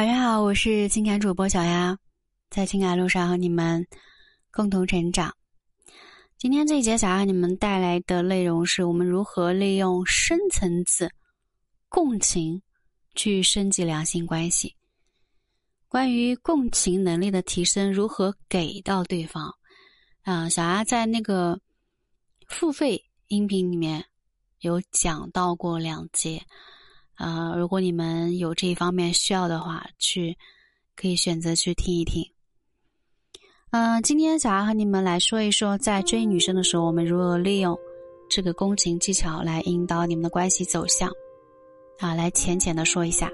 晚上好，我是情感主播小丫，在情感路上和你们共同成长。今天这一节想让你们带来的内容是我们如何利用深层次共情去升级两性关系。关于共情能力的提升，如何给到对方？啊，小丫在那个付费音频里面有讲到过两节。呃，如果你们有这一方面需要的话，去可以选择去听一听。嗯，今天想要和你们来说一说，在追女生的时候，我们如何利用这个共情技巧来引导你们的关系走向。啊，来浅浅的说一下，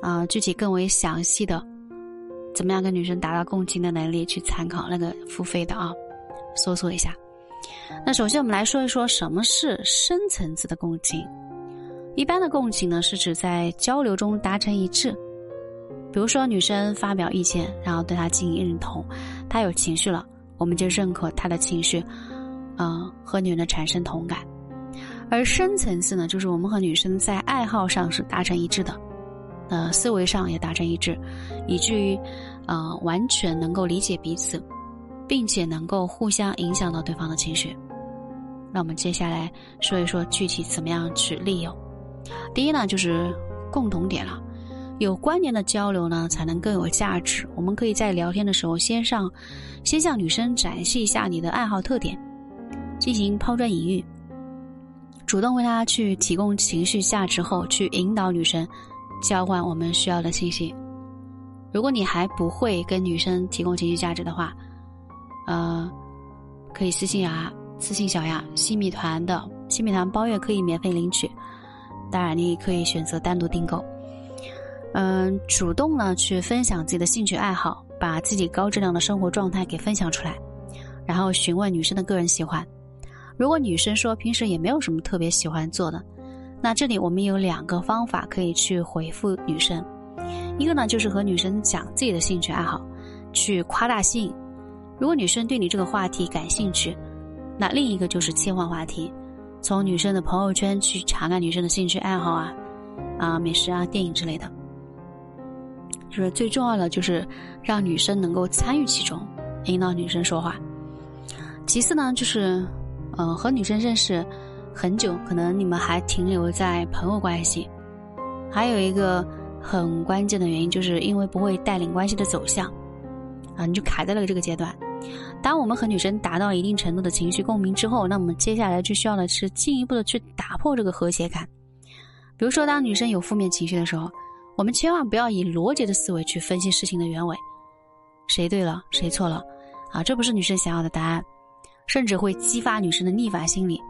啊，具体更为详细的，怎么样跟女生达到共情的能力，去参考那个付费的啊，搜索一下。那首先我们来说一说什么是深层次的共情。一般的共情呢，是指在交流中达成一致。比如说，女生发表意见，然后对她进行认同，她有情绪了，我们就认可她的情绪，嗯，和女人的产生同感。而深层次呢，就是我们和女生在爱好上是达成一致的，呃，思维上也达成一致，以至于，呃，完全能够理解彼此，并且能够互相影响到对方的情绪。那我们接下来说一说具体怎么样去利用。第一呢，就是共同点了，有关联的交流呢，才能更有价值。我们可以在聊天的时候，先上，先向女生展示一下你的爱好特点，进行抛砖引玉，主动为她去提供情绪价值后，去引导女生交换我们需要的信息。如果你还不会跟女生提供情绪价值的话，呃，可以私信啊，私信小雅，新米团的新米团包月可以免费领取。当然，你也可以选择单独订购。嗯，主动呢去分享自己的兴趣爱好，把自己高质量的生活状态给分享出来，然后询问女生的个人喜欢。如果女生说平时也没有什么特别喜欢做的，那这里我们有两个方法可以去回复女生。一个呢就是和女生讲自己的兴趣爱好，去夸大吸引。如果女生对你这个话题感兴趣，那另一个就是切换话题。从女生的朋友圈去查看女生的兴趣爱好啊，啊美食啊电影之类的，就是最重要的就是让女生能够参与其中，引导女生说话。其次呢，就是呃和女生认识很久，可能你们还停留在朋友关系。还有一个很关键的原因，就是因为不会带领关系的走向，啊你就卡在了这个阶段。当我们和女生达到一定程度的情绪共鸣之后，那我们接下来就需要的是进一步的去打破这个和谐感。比如说，当女生有负面情绪的时候，我们千万不要以逻辑的思维去分析事情的原委，谁对了，谁错了，啊，这不是女生想要的答案，甚至会激发女生的逆反心理，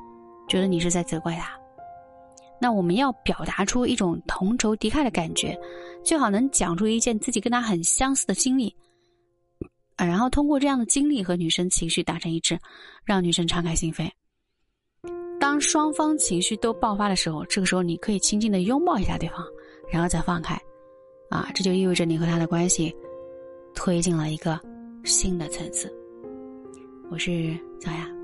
觉得你是在责怪她。那我们要表达出一种同仇敌忾的感觉，最好能讲出一件自己跟她很相似的经历。啊，然后通过这样的经历和女生情绪达成一致，让女生敞开心扉。当双方情绪都爆发的时候，这个时候你可以轻轻的拥抱一下对方，然后再放开。啊，这就意味着你和他的关系推进了一个新的层次。我是小雅。